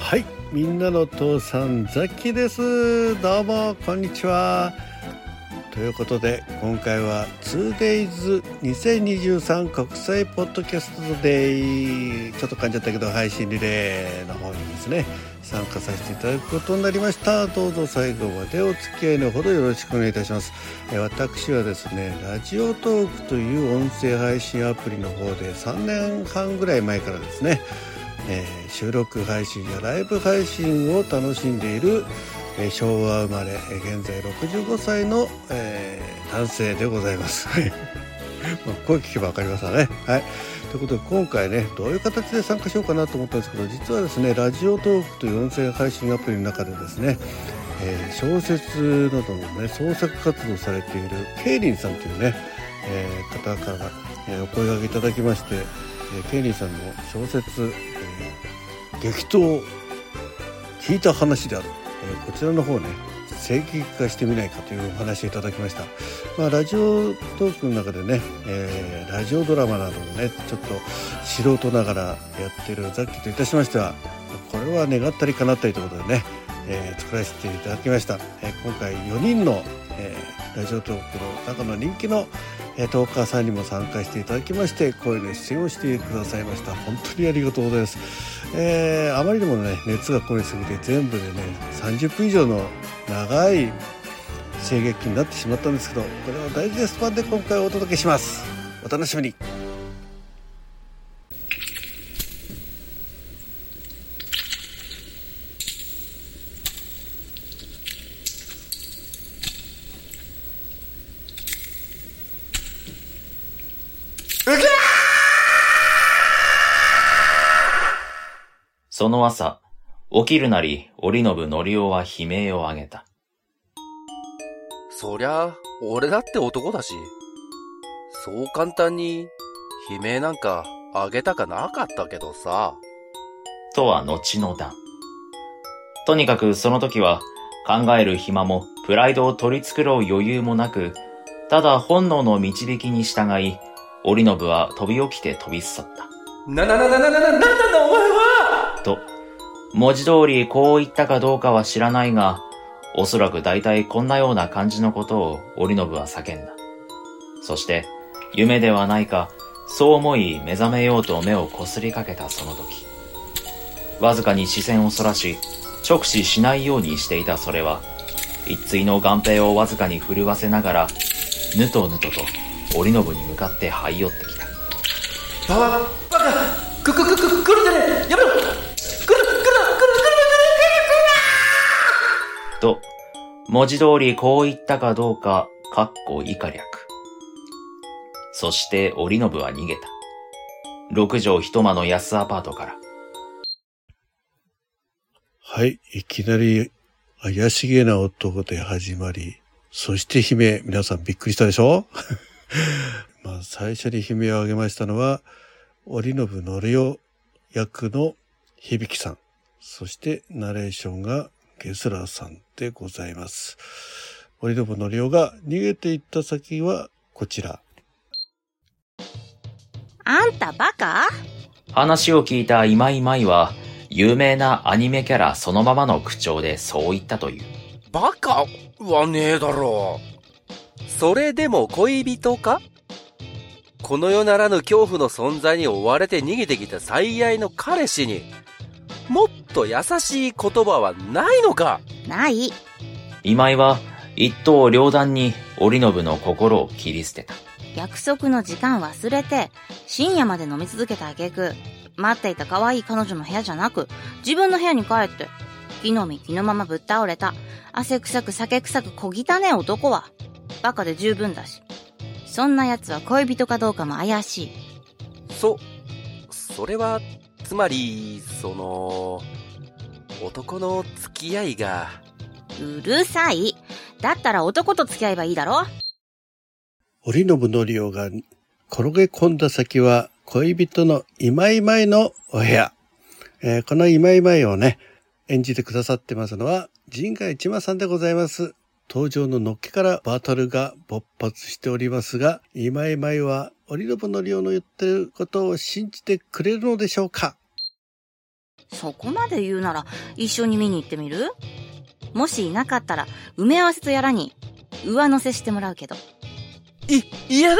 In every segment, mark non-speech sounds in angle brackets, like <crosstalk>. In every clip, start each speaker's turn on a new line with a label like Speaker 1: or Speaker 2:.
Speaker 1: はいみんなの父さんザキです。どうもこんにちは。ということで今回は 2days2023 国際ポッドキャストデイ。ちょっと噛んじゃったけど配信リレーの方にですね参加させていただくことになりました。どうぞ最後までお付き合いのほどよろしくお願いいたします。え私はですねラジオトークという音声配信アプリの方で3年半ぐらい前からですねえー、収録配信やライブ配信を楽しんでいる、えー、昭和生まれ、え、現在65歳の、え男性でございます。<laughs> まあ、声聞けば分かりますわね。はい。ということで今回ねどういう形で参加しようかなと思ったんですけど実はですねラジオトークという音声配信アプリの中でですね、え小説などのね創作活動されているケイリンさんというね、え方から、えお声掛けいただきまして、えケイリンさんの小説え激闘聞いた話である、えー、こちらの方ね正劇化してみないかというお話をいただきました、まあ、ラジオトークの中でね、えー、ラジオドラマなどもねちょっと素人ながらやってるザッキといたしましてはこれは願ったり叶ったりということでね、えー、作らせていただきました、え今回4人の、えラジオトークの中の人気のえトーカーさんにも参加していただきまして声の出演をしてくださいました。本当にありがとうございます、えー、あまりにもね熱がこめすぎて全部でね30分以上の長い声劇になってしまったんですけどこれをダイジェスト版で今回お届けします。お楽しみに。
Speaker 2: その朝、起きるなり、折信のりおは悲鳴を上げた。
Speaker 3: そりゃ、俺だって男だし、そう簡単に、悲鳴なんかあげたかなかったけどさ。
Speaker 2: とは後の段。とにかくその時は、考える暇も、プライドを取り繕う余裕もなく、ただ本能の導きに従い、折信は飛び起きて飛び去った。
Speaker 3: ななななななな、なんなんだお前は
Speaker 2: と、文字通りこう言ったかどうかは知らないが、おそらく大体こんなような感じのことを折信は叫んだ。そして、夢ではないか、そう思い目覚めようと目をこすりかけたその時。わずかに視線をそらし、直視しないようにしていたそれは、一対の眼平をわずかに震わせながら、ぬとぬとと折信に向かって這い寄ってき
Speaker 3: た。ババ、カくくくく、来るでねやめろ
Speaker 2: と、文字通りこう言ったかどうか、かっこ以下略。そして折信は逃げた。六畳一間の安アパートから。
Speaker 1: はい、いきなり怪しげな男で始まり、そして悲鳴、皆さんびっくりしたでしょ <laughs> まあ最初に悲鳴を上げましたのは、折信のりお役の響さん。そしてナレーションがゲスラーさんでございます。森信のりおが逃げていった先はこちら。
Speaker 4: あんたバカ？
Speaker 2: 話を聞いた今井舞は、有名なアニメキャラそのままの口調でそう言ったという。
Speaker 3: バカはねえだろう。それでも恋人か？この世ならぬ恐怖の存在に追われて逃げてきた最愛の彼氏に、もっと優しい言葉はないのか？
Speaker 4: ない。
Speaker 2: 今井は一刀両断に織信の心を切り捨てた。
Speaker 4: 約束の時間忘れて深夜まで飲み続けた挙句待っていた可愛い彼女の部屋じゃなく自分の部屋に帰って木の実木のままぶっ倒れた汗臭く酒臭く小汚ねえ男はバカで十分だしそんな奴は恋人かどうかも怪しい
Speaker 3: そそれはつまり、その、男の付き合いが。
Speaker 4: うるさい。だったら男と付き合えばいいだろ
Speaker 1: 織信のりおが転げ込んだ先は恋人の今井舞のお部屋。えー、この今井舞をね、演じてくださってますのは、陣外千馬さんでございます。登場ののっけからバトルが勃発しておりますが、今井舞は織信のりおの言ってることを信じてくれるのでしょうか？
Speaker 4: そこまで言うなら一緒に見に行ってみる？もしいなかったら埋め合わせとやらに上乗せしてもらうけど。
Speaker 3: い、嫌だ。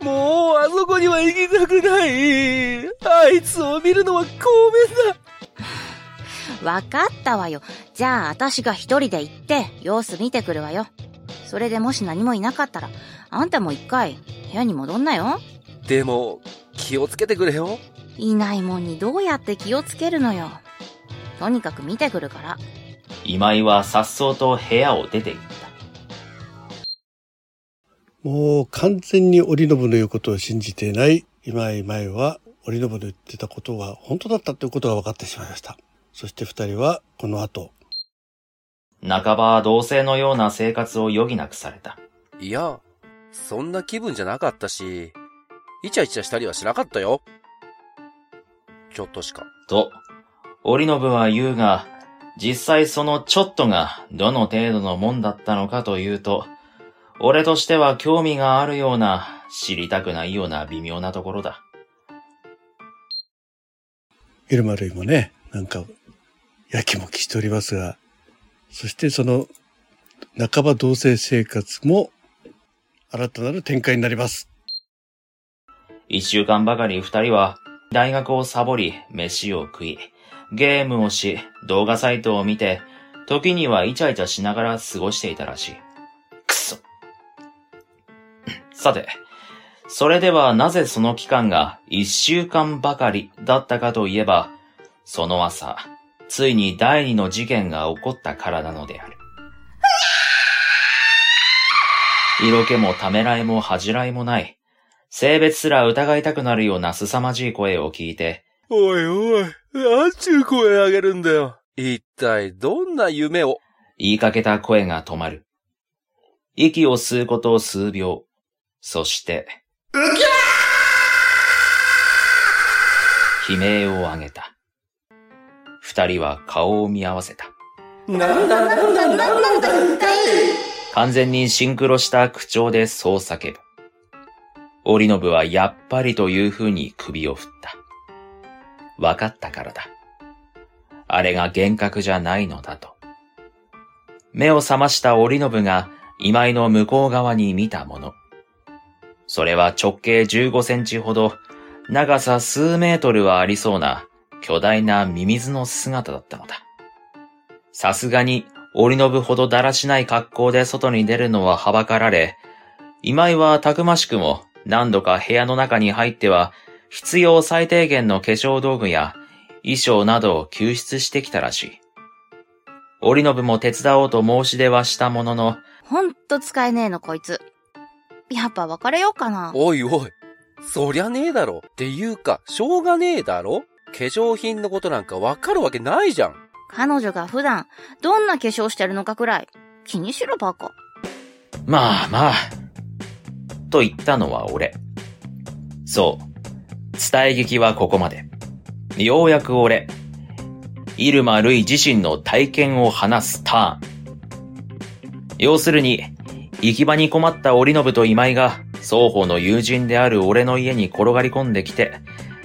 Speaker 3: もう、あそこには行きたくない。あいつを見るのは公面
Speaker 4: だ <laughs> <laughs> わかったわよ。じゃあ、私が一人で行って、様子見てくるわよ。それでもし何もいなかったら、あんたも一回、部屋に戻んなよ。
Speaker 3: でも、気をつけてくれよ。
Speaker 4: いないもんにどうやって気をつけるのよ。とにかく見てくるから。
Speaker 2: 今井は颯爽と部屋を出て行った。
Speaker 1: もう完全に織信の言うことを信じていない今井前は織信の言ってたことが本当だったということが分かってしまいました。そして二人はこの後。
Speaker 2: 半ば同性のような生活を余儀なくされた。
Speaker 3: いや、そんな気分じゃなかったし、イチャイチャしたりはしなかったよ。ちょっとしか。
Speaker 2: と、織信は言うが、実際そのちょっとがどの程度のもんだったのかというと、俺としては興味があるような、知りたくないような微妙なところだ。
Speaker 1: イルマルイもね、なんか、やきもきしておりますが、そしてその、半ば同棲生活も、新たなる展開になります。
Speaker 2: 一週間ばかり二人は、大学をサボり、飯を食い、ゲームをし、動画サイトを見て、時にはイチャイチャしながら過ごしていたらしい。くそ。さて、それではなぜその期間が一週間ばかりだったかといえば、その朝、ついに第二の事件が起こったからなのである。色気もためらいも恥じらいもない、性別すら疑いたくなるような凄まじい声を聞いて、
Speaker 3: おいおい、なんちゅう声あげるんだよ。一体どんな夢を？
Speaker 2: 言いかけた声が止まる。息を吸うこと数秒。そして、うきゃー悲鳴を上げた。二人は顔を見合わせた。なんだなんだなんだなんだ完全にシンクロした口調でそう叫ぶ。織信はやっぱりという風に首を振った。わかったからだ。あれが幻覚じゃないのだと。目を覚ました織信が今井の向こう側に見たもの。それは直径15センチほど、長さ数メートルはありそうな巨大なミミズの姿だったのだ。さすがに折り信ほどだらしない格好で外に出るのははばかられ、今井はたくましくも何度か部屋の中に入っては必要最低限の化粧道具や衣装などを救出してきたらしい。折信も手伝おうと申し出はしたものの、
Speaker 4: ほんと使えねえのこいつ。やっぱ別れようかな。
Speaker 3: おいおい。そりゃねえだろ。っていうか、しょうがねえだろ化粧品のことなんかわかるわけないじゃん。
Speaker 4: 彼女が普段、どんな化粧してるのかくらい、気にしろバカ。
Speaker 2: まあまあ。と言ったのは俺。そう。伝え劇はここまで。ようやく俺、イルマ・ルイ自身の体験を話すターン。要するに、行き場に困った折信と今井が、双方の友人である俺の家に転がり込んできて、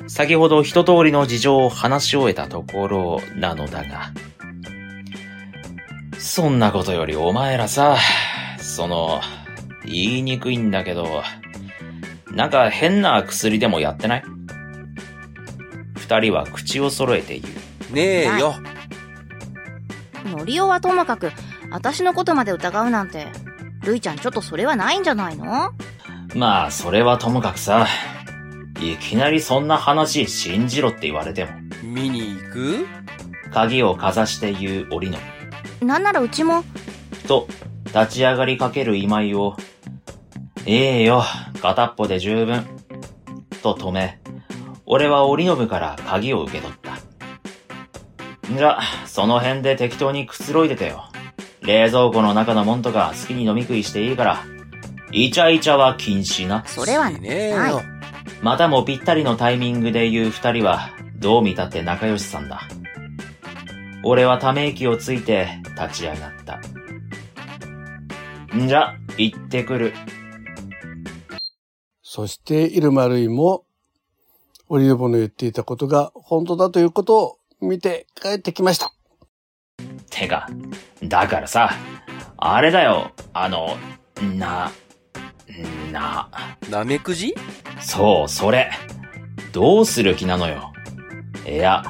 Speaker 2: 先ほど一通りの事情を話し終えたところなのだが。そんなことよりお前らさ、その、言いにくいんだけど、なんか変な薬でもやってない？二人は口を揃えて言
Speaker 3: う。ねえよ。
Speaker 4: のりおはともかく、私のことまで疑うなんて、るいちゃんちょっとそれはないんじゃないの？
Speaker 2: まあ、それはともかくさ。いきなりそんな話信じろって言われても。
Speaker 3: 見に行く？
Speaker 2: 鍵をかざして言う折の。
Speaker 4: なんならうちも。
Speaker 2: と、立ち上がりかける今井を、ええよ、片っぽで十分。と止め、俺は折信から鍵を受け取った。じゃ、その辺で適当にくつろいでてよ。冷蔵庫の中のもんとか好きに飲み食いしていいから、イチャイチャは禁止な。
Speaker 4: それはねえよ。
Speaker 2: またもぴったりのタイミングで言う二人は、どう見たって仲良しさんだ。俺はため息をついて立ち上がった。んじゃ、行ってくる。
Speaker 1: そして、イルマルイも、オリオボの言っていたことが本当だということを見て帰ってきました。
Speaker 2: てか、だからさ、あれだよ、あの、な、な、
Speaker 3: なめくじ？
Speaker 2: そう、それ。どうする気なのよ。いや、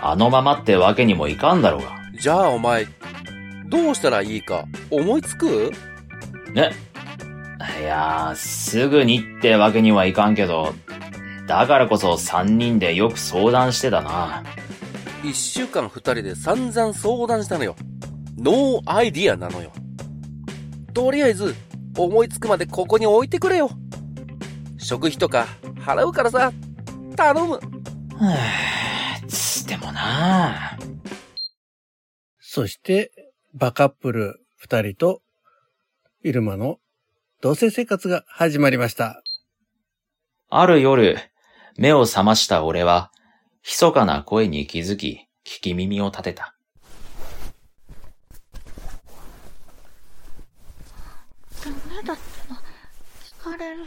Speaker 2: あのままってわけにもいかんだろうが。
Speaker 3: じゃあお前、どうしたらいいか思いつく？
Speaker 2: ね。いやー、すぐにってわけにはいかんけど、だからこそ三人でよく相談してたな。
Speaker 3: 一週間二人で散々相談したのよ。ノーアイディアなのよ。とりあえず、思いつくまでここに置いてくれよ。食費とか払うからさ、頼む。
Speaker 2: はぁ、つってもな
Speaker 1: そして、バカップル二人と、イルマの同棲生活が始まりました。
Speaker 2: ある夜、目を覚ました俺は、密かな声に気づき、聞き耳を立てた。
Speaker 4: ダメだってば。疲れる。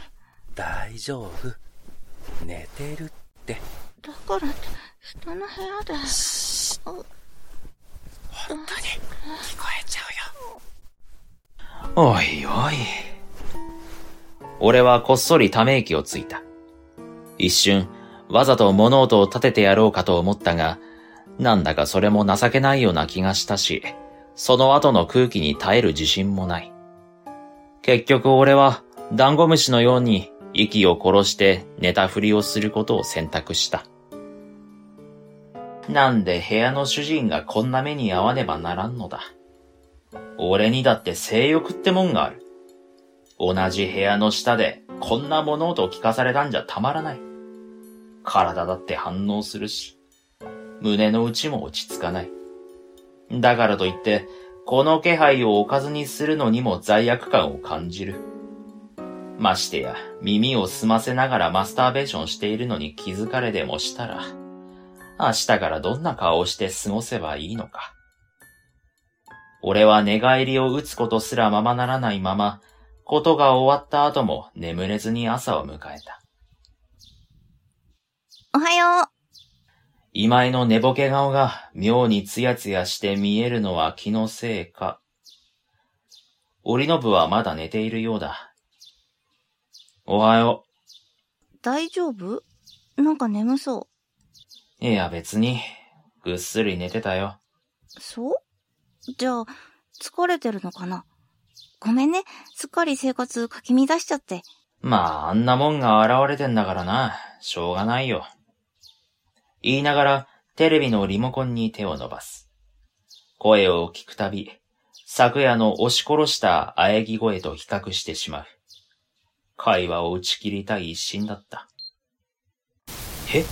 Speaker 3: 大丈夫。寝てるって。
Speaker 4: だからって、人の部屋で。
Speaker 3: 本当に？聞こえちゃうよ。
Speaker 2: おいおい。俺はこっそりため息をついた。一瞬、わざと物音を立ててやろうかと思ったが、なんだかそれも情けないような気がしたし、その後の空気に耐える自信もない。結局俺は、ダンゴムシのように息を殺して寝たふりをすることを選択した。なんで部屋の主人がこんな目に遭わねばならんのだ。俺にだって性欲ってもんがある。同じ部屋の下でこんな物音を聞かされたんじゃたまらない。体だって反応するし、胸の内も落ち着かない。だからといって、この気配を置かずにするのにも罪悪感を感じる。ましてや、耳を澄ませながらマスターベーションしているのに気づかれでもしたら、明日からどんな顔をして過ごせばいいのか。俺は寝返りを打つことすらままならないまま、ことが終わった後も眠れずに朝を迎えた。
Speaker 4: おはよう。
Speaker 2: 今井の寝ぼけ顔が妙にツヤツヤして見えるのは気のせいか。折信はまだ寝ているようだ。おはよ
Speaker 4: 大丈夫？なんか眠そう。
Speaker 2: う。いや別に、ぐっすり寝てたよ。
Speaker 4: そう？じゃあ、疲れてるのかな？ごめんね。すっかり生活かき乱しちゃって。
Speaker 2: まあ、あんなもんが現れてんだからな。しょうがないよ。言いながら、テレビのリモコンに手を伸ばす。声を聞くたび、昨夜の押し殺した喘ぎ声と比較してしまう。会話を打ち切りたい一心だった。え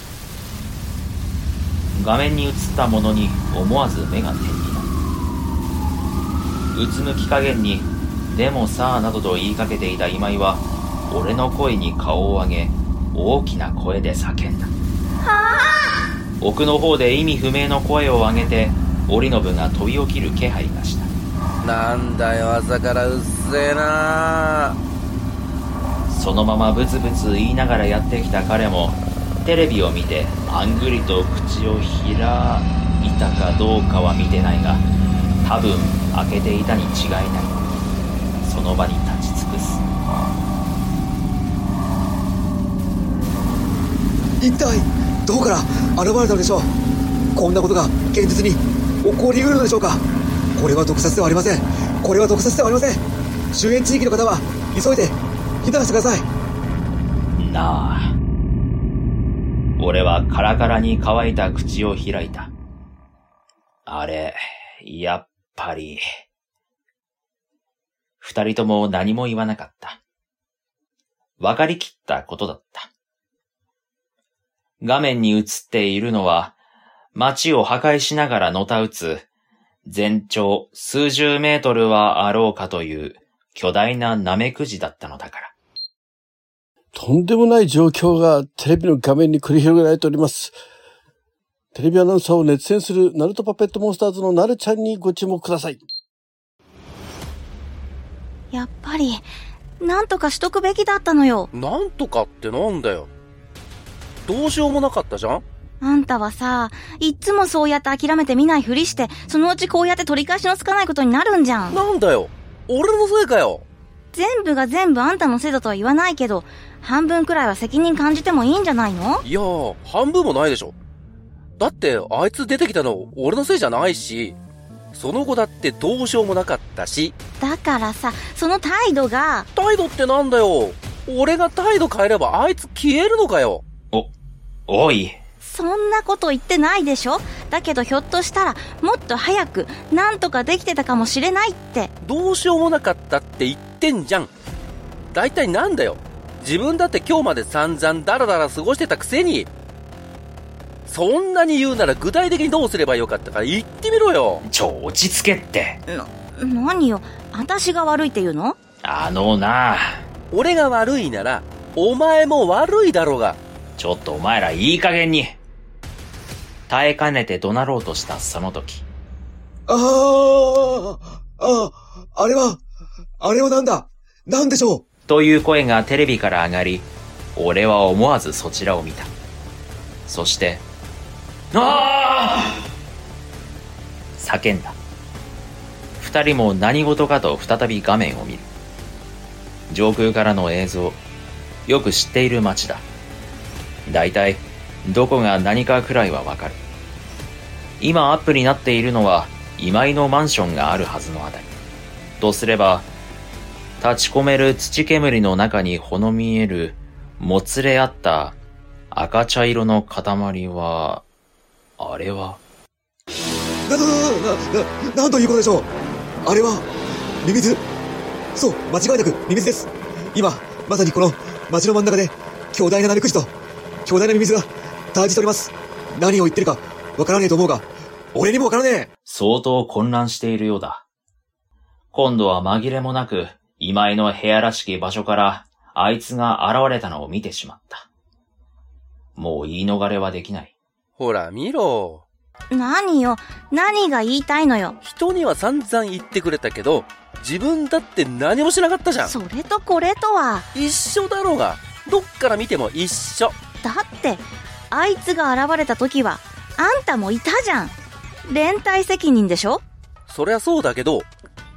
Speaker 2: 画面に映ったものに思わず目が点になる。うつむき加減に、でもさあなどと言いかけていた今井は、俺の声に顔を上げ、大きな声で叫んだ。奥の方で意味不明の声を上げて、折信が飛び起きる気配がした。
Speaker 3: なんだよ、朝からうっせえな
Speaker 2: そのままブツブツ言いながらやってきた彼も、テレビを見て、あんぐりと口を開いたかどうかは見てないが、多分開けていたに違いない。その場に立ち尽くす。
Speaker 5: 一体どこから現れたのでしょう？こんなことが現実に起こりうるのでしょうか？これは毒殺ではありませんこれは毒殺ではありません周辺地域の方は急いで避難してください
Speaker 2: なあ。俺はカラカラに乾いた口を開いた。あれ、やっぱり。二人とも何も言わなかった。わかりきったことだった。画面に映っているのは、街を破壊しながらのたうつ、全長数十メートルはあろうかという巨大なナメクジだったのだから。
Speaker 1: とんでもない状況がテレビの画面に繰り広げられております。テレビアナウンサーを熱演するナルトパペットモンスターズのナルちゃんにご注目ください。
Speaker 4: やっぱり、なんとかしとくべきだったのよ。
Speaker 3: なんとかってなんだよ。どうしようもなかったじゃん？
Speaker 4: あんたはさ、いっつもそうやって諦めて見ないふりして、そのうちこうやって取り返しのつかないことになるんじゃん。
Speaker 3: なんだよ。俺のせいかよ。
Speaker 4: 全部が全部あんたのせいだとは言わないけど、半分くらいは責任感じてもいいんじゃないの？
Speaker 3: いやー、半分もないでしょ。だって、あいつ出てきたの俺のせいじゃないし、その後だってどうしようもなかったし、
Speaker 4: だからさ、その態度が、
Speaker 3: 態度ってなんだよ。俺が態度変えればあいつ消えるのかよ
Speaker 2: おい、
Speaker 4: そんなこと言ってないでしょ？だけどひょっとしたら、もっと早く、なんとかできてたかもしれないって。
Speaker 3: どうしようもなかったって言ってんじゃん。大体なんだよ。自分だって今日まで散々ダラダラ過ごしてたくせに、そんなに言うなら具体的にどうすればよかったか。言ってみろよ。
Speaker 2: ちょ、落ち着けって。
Speaker 4: な、何よ、私が悪いって言うの？
Speaker 2: あのな、
Speaker 3: 俺が悪いなら、お前も悪いだろうが。
Speaker 2: ちょっとお前らいい加減に。耐えかねて怒鳴ろうとしたその時、
Speaker 5: ああ、ああ、あれは、あれはなんだ？なんでしょう？
Speaker 2: という声がテレビから上がり、俺は思わずそちらを見た。そして、ああ叫んだ。二人も何事かと再び画面を見る。上空からの映像、よく知っている街だ。大体、どこが何かくらいはわかる。今アップになっているのは、今井のマンションがあるはずのあたり。とすれば、立ち込める土煙の中にほの見える、もつれ合った赤茶色の塊は、あれは、
Speaker 5: な、な、な、な、な、んということでしょう。あれは、ミミズ。そう、間違いなくミミズです。今、まさにこの街の真ん中で、巨大なナメクジと、巨大なミミズが対峙しております。何を言ってるか、わからねえと思うが、俺にもわからねえ
Speaker 2: 相当混乱しているようだ。今度は紛れもなく、今井の部屋らしき場所から、あいつが現れたのを見てしまった。もう言い逃れはできない。
Speaker 3: ほら、見ろ。
Speaker 4: 何よ、何が言いたいのよ？
Speaker 3: 人には散々言ってくれたけど、自分だって何もしなかったじゃん。
Speaker 4: それとこれとは、
Speaker 3: 一緒だろうが。どっから見ても一緒。
Speaker 4: だって、あいつが現れた時は、あんたもいたじゃん。連帯責任でしょ？
Speaker 3: そりゃそうだけど、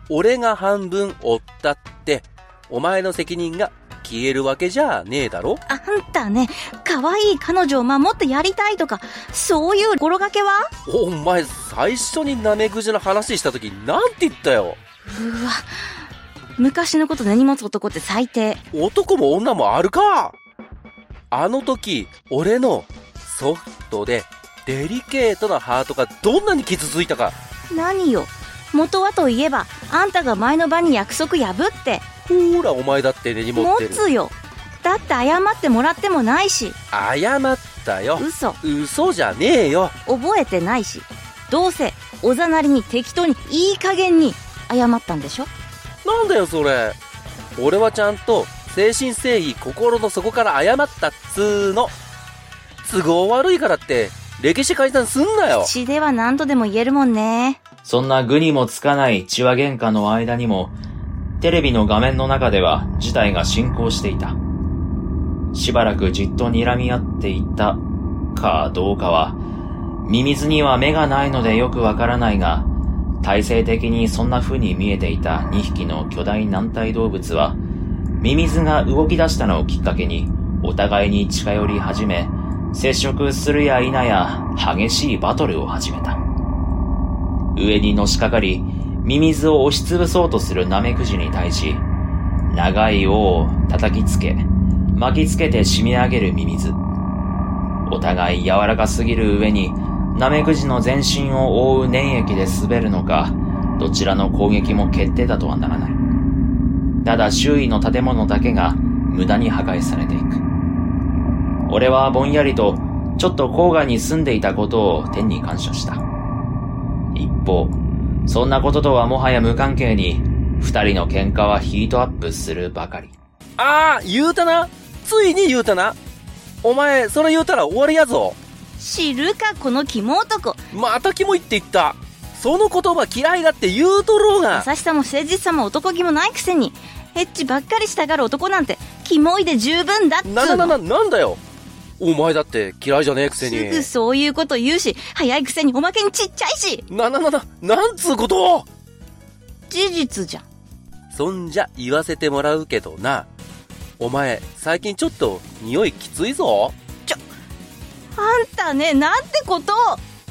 Speaker 3: 俺が半分負ったって、お前の責任が消えるわけじゃねえだろ？
Speaker 4: あんたね、可愛い彼女を守ってやりたいとか、そういう心がけは？
Speaker 3: お前、最初にナメクジの話した時なんて言ったよ。
Speaker 4: うわ、昔のこと根に持つ男って最低。
Speaker 3: 男も女もあるかあの時、俺のソフトでデリケートなハートがどんなに傷ついたか。
Speaker 4: 何よ。元はといえば、あんたが前の場に約束破って、
Speaker 3: ほら、お前だって根に持
Speaker 4: 持
Speaker 3: ってる。
Speaker 4: つよ。だって謝ってもらってもないし、
Speaker 3: 謝ったよ。
Speaker 4: 嘘、
Speaker 3: 嘘じゃねえよ。
Speaker 4: 覚えてないし、どうせ、おざなりに適当にいい加減に謝ったんでしょ？
Speaker 3: なんだよ、それ。俺はちゃんと、精神誠意、心の底から謝ったっつーの。都合悪いからって、歴史改ざんすんなよ。
Speaker 4: 血では何度でも言えるもんね。
Speaker 2: そんな具にもつかない血話喧嘩の間にも、テレビの画面の中では事態が進行していた。しばらくじっと睨み合っていたかどうかは、ミミズには目がないのでよくわからないが、体制的にそんな風に見えていた2匹の巨大軟体動物は、ミミズが動き出したのをきっかけに、お互いに近寄り始め、接触するや否や激しいバトルを始めた。上にのしかかり、ミミズを押しつぶそうとするナメクジに対し、長い尾を叩きつけ、巻きつけて締め上げるミミズ。お互い柔らかすぎる上に、ナメクジの全身を覆う粘液で滑るのか、どちらの攻撃も決定だとはならない。ただ周囲の建物だけが無駄に破壊されていく。俺はぼんやりと、ちょっと郊外に住んでいたことを天に感謝した。一方、そんなこととはもはや無関係に、二人の喧嘩はヒートアップするばかり。
Speaker 3: ああ、言うたな。ついに言うたな。お前、それ言うたら終わりやぞ。
Speaker 4: 知るか、この肝男。
Speaker 3: またキモいって言った。その言葉嫌いだって言うとろうが。
Speaker 4: 優しさも誠実さも男気もないくせに、エッチばっかりしたがる男なんて、キモいで十分だっつうの。
Speaker 3: なななな、なんだよ。お前だって嫌いじゃねえくせ
Speaker 4: すぐ
Speaker 3: に。
Speaker 4: そういうこと言うし、早いくせにおまけにちっちゃいし、
Speaker 3: な、な、な、な、なんつうこと？
Speaker 4: 事実じゃん。
Speaker 3: そんじゃ言わせてもらうけどな。お前、最近ちょっと匂いきついぞ。
Speaker 4: あんたね、なんてこと？を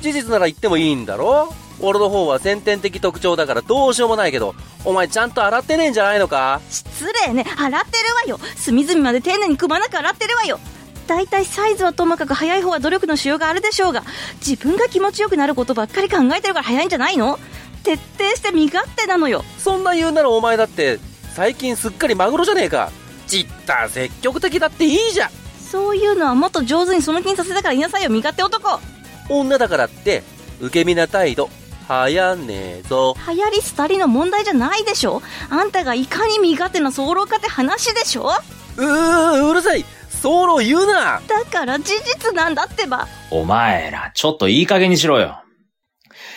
Speaker 3: 事実なら言ってもいいんだろ俺の方は先天的特徴だからどうしようもないけど、お前ちゃんと洗ってねえんじゃないのか？
Speaker 4: 失礼ね、洗ってるわよ。隅々まで丁寧にくまなく洗ってるわよ。だいたいサイズはともかく早い方は努力のしようがあるでしょうが、自分が気持ちよくなることばっかり考えてるから早いんじゃないの？徹底して身勝手なのよ。
Speaker 3: そんな言うならお前だって、最近すっかりマグロじゃねえか。ちった積極的だっていいじゃん。
Speaker 4: そういうのはもっと上手にその気にさせたから言いなさいよ、身勝手男。
Speaker 3: 女だからって、受け身な態度、はやねえぞ。
Speaker 4: 流行り廃りの問題じゃないでしょ？あんたがいかに身勝手な早漏かって話でしょ？
Speaker 3: うー、うるさいソロ言うな
Speaker 4: だから事実なんだってば。
Speaker 2: お前ら、ちょっといい加減にしろよ。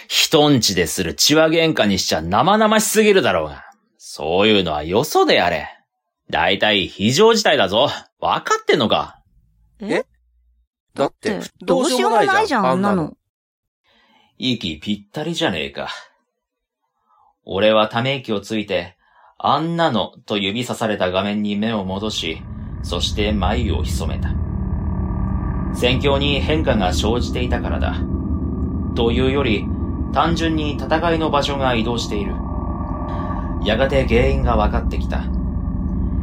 Speaker 2: 人んちでする血話喧嘩にしちゃ生々しすぎるだろうが。そういうのはよそでやれ。だいたい非常事態だぞ。わかってんのか？
Speaker 3: え？だって、
Speaker 4: どうしようもないじゃん、あんなの。。
Speaker 2: 息ぴったりじゃねえか。俺はため息をついて、あんなのと指さされた画面に目を戻し、そして眉を潜めた。戦況に変化が生じていたからだ。というより、単純に戦いの場所が移動している。やがて原因が分かってきた。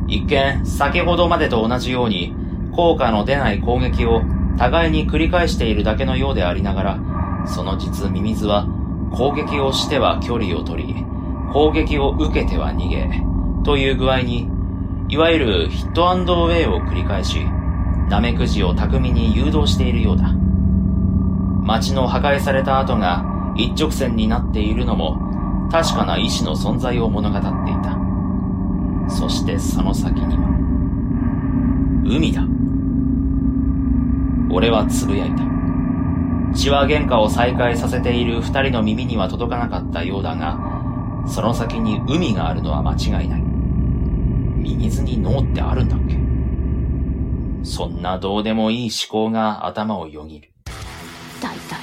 Speaker 2: 一見、先ほどまでと同じように、効果の出ない攻撃を互いに繰り返しているだけのようでありながら、その実ミミズは攻撃をしては距離を取り、攻撃を受けては逃げ、という具合に、いわゆるヒットアンドウェイを繰り返し、ナメクジを巧みに誘導しているようだ。街の破壊された跡が一直線になっているのも、確かな意志の存在を物語っていた。そしてその先には、海だ。俺はつぶやいた。血話喧嘩を再開させている二人の耳には届かなかったようだが、その先に海があるのは間違いない。ミミズに脳ってあるんだっけ？そんなどうでもいい思考が頭をよぎる。
Speaker 4: 大体、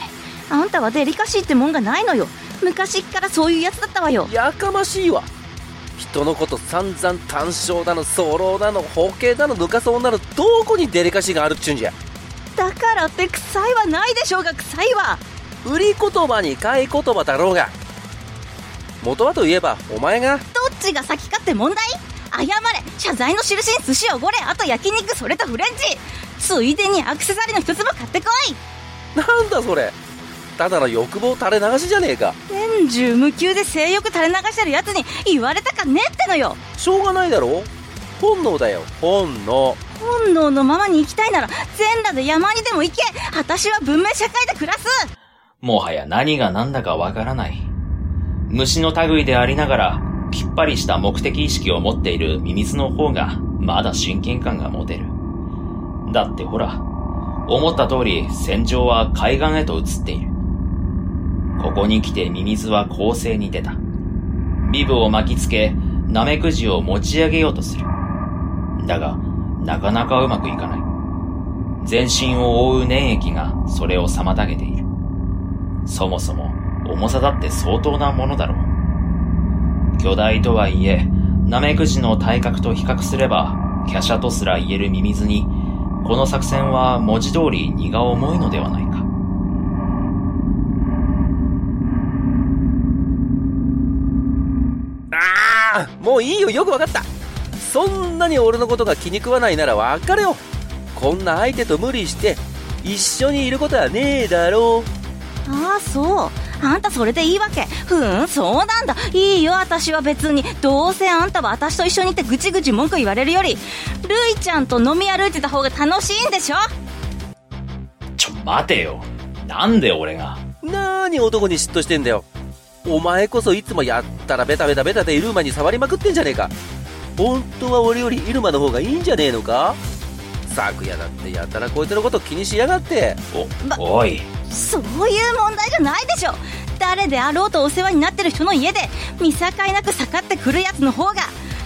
Speaker 4: あんたはデリカシーってもんがないのよ。昔っからそういうやつだったわよ。
Speaker 3: やかましいわ人のこと散々単勝だの早漏だの包茎だの抜かそうなのどこにデリカシーがあるっちゅうんじゃ
Speaker 4: だからって臭いはないでしょうが臭いわ。
Speaker 3: 売り言葉に買い言葉だろうが。元はといえばお前が。
Speaker 4: どっちが先かって問題？謝れ。謝罪の印に寿司おごれ。あと焼肉それとフレンチ。ついでにアクセサリーの一つも買ってこい。
Speaker 3: なんだそれ。ただの欲望垂れ流しじゃねえか。
Speaker 4: 年中無休で性欲垂れ流してるやつに言われたかねってのよ。
Speaker 3: しょうがないだろ。本能だよ。本能
Speaker 4: 本能のままに生きたいなら全裸で山にでも行け私は文明社会で暮らす
Speaker 2: もはや何が何だかわからない。虫の類でありながら、きっぱりした目的意識を持っているミミズの方が、まだ親近感が持てる。だってほら、思った通り戦場は海岸へと移っている。ここに来てミミズは攻勢に出た。ビブを巻きつけ、ナメクジを持ち上げようとする。だが、なかなかうまくいかない。全身を覆う粘液がそれを妨げている。そもそも重さだって相当なものだろう。巨大とはいえ、ナメクジの体格と比較すれば、華奢とすら言えるミミズに、この作戦は文字通り荷が重いのではないか。
Speaker 3: ああもういいよよくわかったそんなに俺のことが気に食わないなら別れよう。こんな相手と無理して一緒にいることはねえだろう。
Speaker 4: ああそう。あんたそれでいいわけ。ふーんそうなんだ。いいよ私は別に。どうせあんたは私と一緒にいてぐちぐち文句言われるより。るいちゃんと飲み歩いてた方が楽しいんでしょ？
Speaker 2: ちょ、待てよ。なんで俺が？
Speaker 3: なーに男に嫉妬してんだよ。お前こそいつもやったらベタベタベタでイルマに触りまくってんじゃねえか本当は俺よりイルマの方がいいんじゃねえのか？昨夜だってやたらこいつのこと気にしやがって
Speaker 2: お、おい。
Speaker 4: そういう問題じゃないでしょ誰であろうとお世話になってる人の家で見境なく盛ってくるやつの方が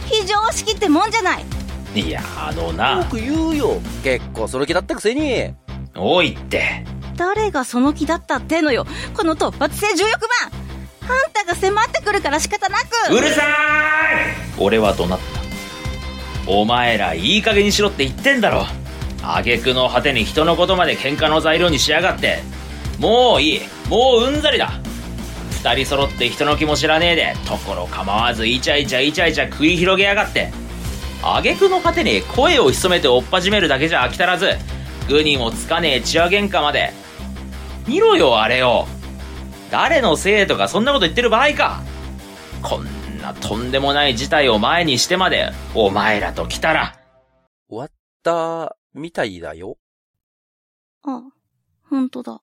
Speaker 4: 非常識ってもんじゃない
Speaker 2: いや、あのな
Speaker 3: よ。く言うよ。結構その気だったくせに。
Speaker 2: おいって。
Speaker 4: 誰がその気だったってのよこの突発性重欲番あんたが迫ってくるから仕方なく
Speaker 2: うるさーい俺は怒鳴った。お前らいい加減にしろって言ってんだろ。挙句の果てに人のことまで喧嘩の材料にしやがって。もういい。もううんざりだ。二人揃って人の気も知らねえで、ところ構わずイチャイチャイチャイチャ繰り広げやがって。挙句の果てに声を潜めて追っ始めるだけじゃ飽き足らず、具にもつかねえ血話喧嘩まで。見ろよ、あれを。誰のせいとかそんなこと言ってる場合か。こんなとんでもない事態を前にしてまで、お前らと来たら、
Speaker 3: 終わった、みたいだよ。
Speaker 4: あ本当だ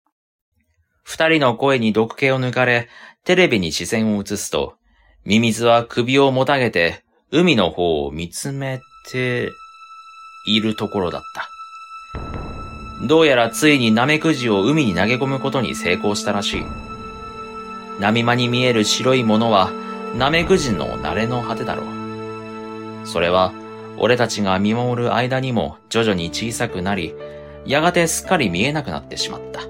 Speaker 2: 二人の声に毒気を抜かれ、テレビに視線を移すと、ミミズは首をもたげて、海の方を見つめて、いるところだった。どうやらついにナメクジを海に投げ込むことに成功したらしい。波間に見える白いものは、ナメクジの慣れの果てだろう。それは、俺たちが見守る間にも徐々に小さくなり、やがてすっかり見えなくなってしまった。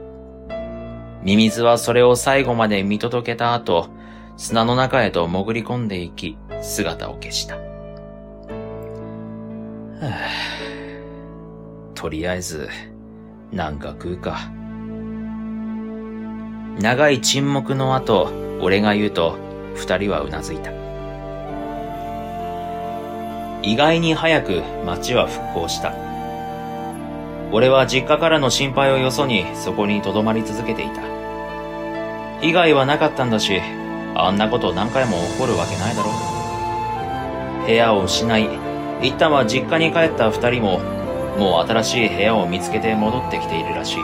Speaker 2: ミミズはそれを最後まで見届けた後、砂の中へと潜り込んでいき、姿を消した。は <sighs> ぁとりあえず、なんか食うか。長い沈黙の後、俺が言うと、二人はうなずいた。意外に早く街は復興した。俺は実家からの心配をよそにそこに留まり続けていた。被害はなかったんだし、あんなこと何回も起こるわけないだろ。部屋を失い、一旦は実家に帰った二人も、もう新しい部屋を見つけて戻ってきているらしい。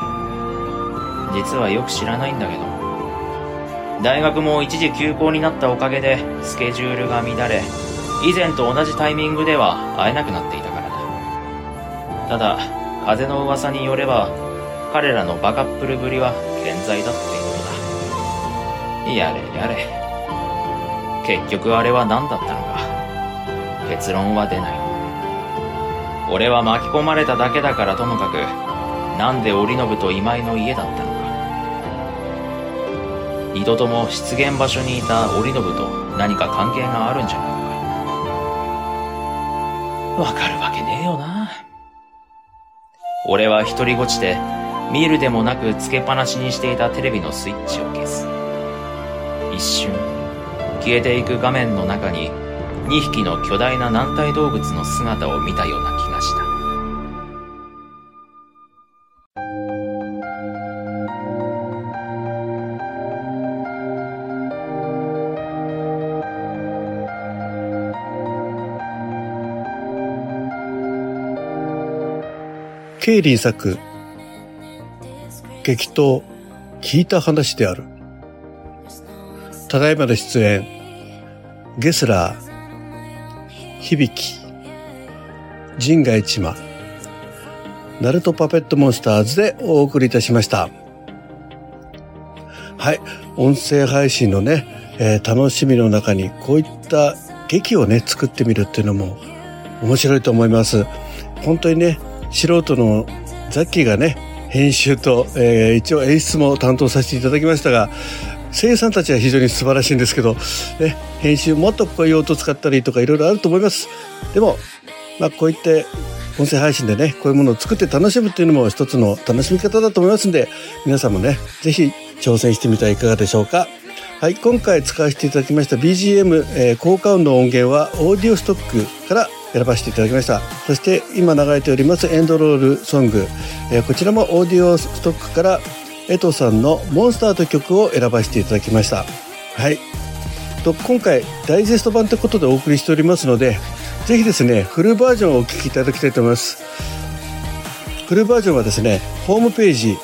Speaker 2: 実はよく知らないんだけど。大学も一時休校になったおかげでスケジュールが乱れ、以前と同じタイミングでは会えなくなっていたからだ。ただ、風の噂によれば、彼らのバカップルぶりは健在だっていうことだ。やれやれ。結局あれは何だったのか。結論は出ない。俺は巻き込まれただけだからともかく、なんで織信と今井の家だったのか。二度とも出現場所にいた織信と何か関係があるんじゃないか。わかるわけねえよな。俺は一人ごちで、見るでもなくつけっぱなしにしていたテレビのスイッチを消す。一瞬、消えていく画面の中に、2匹の巨大な軟体動物の姿を見たような気がした。
Speaker 1: ケイリー作、激闘、聞いた話である。ただいまの出演、ゲスラー、響、人外一馬、ナルトパペットモンスターズでお送りいたしました。はい、音声配信のね、えー楽しみの中にこういった劇をね、作ってみるっていうのも面白いと思います。本当にね、素人のザッキーがね、編集と、えー一応演出も担当させていただきましたが、声優さんたちは非常に素晴らしいんですけど、ね、編集もっとこういう音使ったりとかいろいろあると思います。でも、まあこういって音声配信でね、こういうものを作って楽しむっていうのも一つの楽しみ方だと思いますんで、皆さんもね、ぜひ挑戦してみてはいかがでしょうか。はい、今回使わせていただきました BGM、えー効果音の音源はオーディオストックから選ばせていただきました。そして今流れておりますエンドロールソング、えこちらもオーディオストックから江藤さんのモンスターという曲を選ばせていただきました。はい。と今回ダイジェスト版ということでお送りしておりますので、ぜひですね、フルバージョンをお聴きいただきたいと思います。フルバージョンはですね、ホームページ、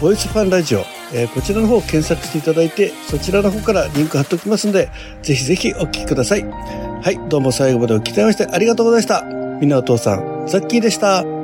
Speaker 1: ボイスファンラジオ、えーこちらの方を検索していただいて、そちらの方からリンク貼っておきますので、ぜひぜひお聞きください。はい、どうも最後までお聞きいただきましてありがとうございました。みんなお父さん、ザッキーでした。